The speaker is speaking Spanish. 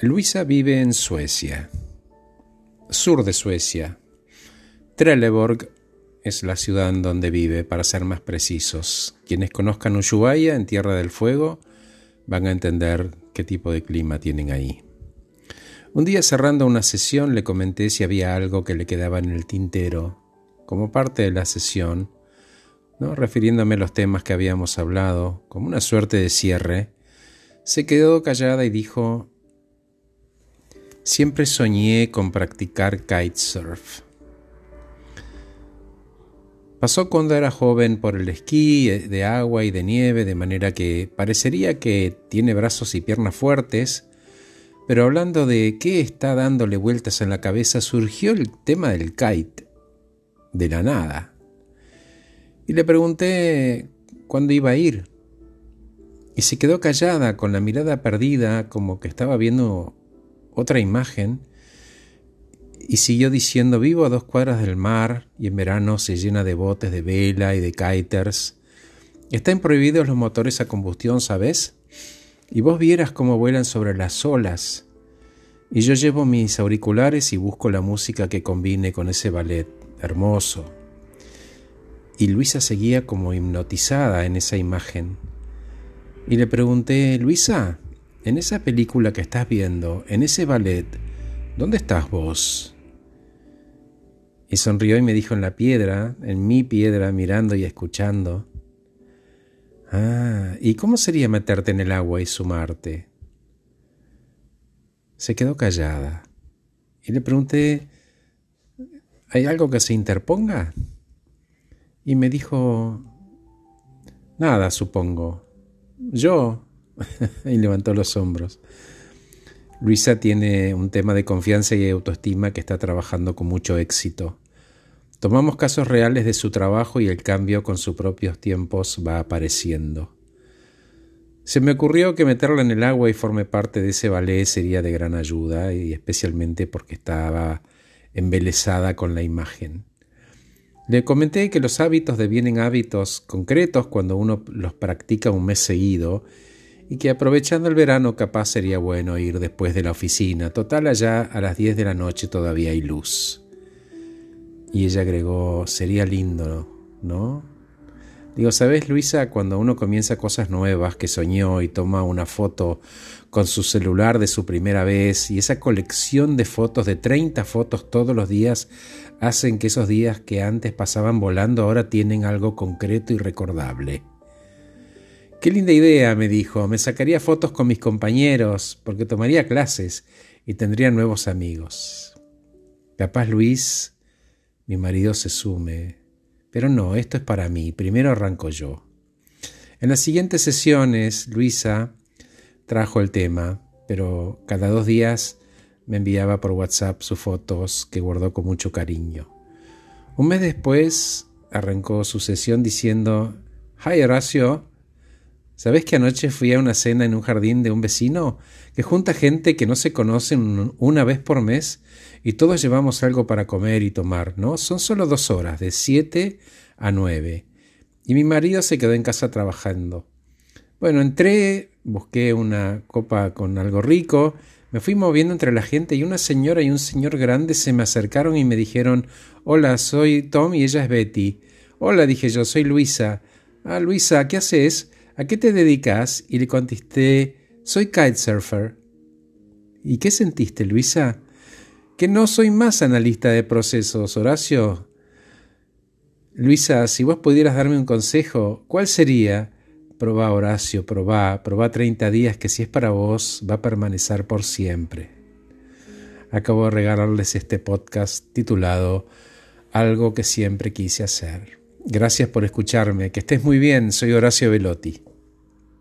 Luisa vive en Suecia, sur de Suecia. Trelleborg es la ciudad en donde vive, para ser más precisos. Quienes conozcan Ushuaia en Tierra del Fuego van a entender qué tipo de clima tienen ahí. Un día cerrando una sesión le comenté si había algo que le quedaba en el tintero, como parte de la sesión, ¿no? refiriéndome a los temas que habíamos hablado, como una suerte de cierre, se quedó callada y dijo, siempre soñé con practicar kitesurf. Pasó cuando era joven por el esquí de agua y de nieve, de manera que parecería que tiene brazos y piernas fuertes, pero hablando de qué está dándole vueltas en la cabeza, surgió el tema del kite, de la nada. Y le pregunté cuándo iba a ir. Y se quedó callada, con la mirada perdida, como que estaba viendo otra imagen, y siguió diciendo, vivo a dos cuadras del mar y en verano se llena de botes de vela y de kiters. Están prohibidos los motores a combustión, ¿sabes? Y vos vieras cómo vuelan sobre las olas. Y yo llevo mis auriculares y busco la música que combine con ese ballet hermoso. Y Luisa seguía como hipnotizada en esa imagen. Y le pregunté, Luisa, en esa película que estás viendo, en ese ballet, ¿dónde estás vos? Y sonrió y me dijo en la piedra, en mi piedra, mirando y escuchando. Ah, ¿y cómo sería meterte en el agua y sumarte? Se quedó callada y le pregunté, ¿hay algo que se interponga? Y me dijo, nada, supongo. Yo. y levantó los hombros. Luisa tiene un tema de confianza y autoestima que está trabajando con mucho éxito. Tomamos casos reales de su trabajo y el cambio con sus propios tiempos va apareciendo. Se me ocurrió que meterla en el agua y forme parte de ese ballet sería de gran ayuda, y especialmente porque estaba embelesada con la imagen. Le comenté que los hábitos devienen hábitos concretos cuando uno los practica un mes seguido y que aprovechando el verano capaz sería bueno ir después de la oficina. Total, allá a las 10 de la noche todavía hay luz. Y ella agregó, sería lindo, ¿no? Digo, ¿sabes, Luisa? Cuando uno comienza cosas nuevas que soñó y toma una foto con su celular de su primera vez y esa colección de fotos, de 30 fotos todos los días, hacen que esos días que antes pasaban volando ahora tienen algo concreto y recordable. Qué linda idea, me dijo. Me sacaría fotos con mis compañeros, porque tomaría clases y tendría nuevos amigos. Capaz Luis, mi marido se sume. Pero no, esto es para mí. Primero arranco yo. En las siguientes sesiones, Luisa trajo el tema, pero cada dos días me enviaba por WhatsApp sus fotos que guardó con mucho cariño. Un mes después arrancó su sesión diciendo, Hi Horacio, ¿Sabes que anoche fui a una cena en un jardín de un vecino que junta gente que no se conocen una vez por mes y todos llevamos algo para comer y tomar, ¿no? Son solo dos horas, de siete a nueve. Y mi marido se quedó en casa trabajando. Bueno, entré, busqué una copa con algo rico, me fui moviendo entre la gente y una señora y un señor grande se me acercaron y me dijeron, hola, soy Tom y ella es Betty. Hola, dije yo, soy Luisa. Ah, Luisa, ¿qué haces? ¿A qué te dedicas? Y le contesté, soy kitesurfer. ¿Y qué sentiste, Luisa? Que no soy más analista de procesos, Horacio. Luisa, si vos pudieras darme un consejo, ¿cuál sería? Probá, Horacio, probá, probá 30 días que si es para vos va a permanecer por siempre. Acabo de regalarles este podcast titulado Algo que siempre quise hacer. Gracias por escucharme, que estés muy bien, soy Horacio Velotti.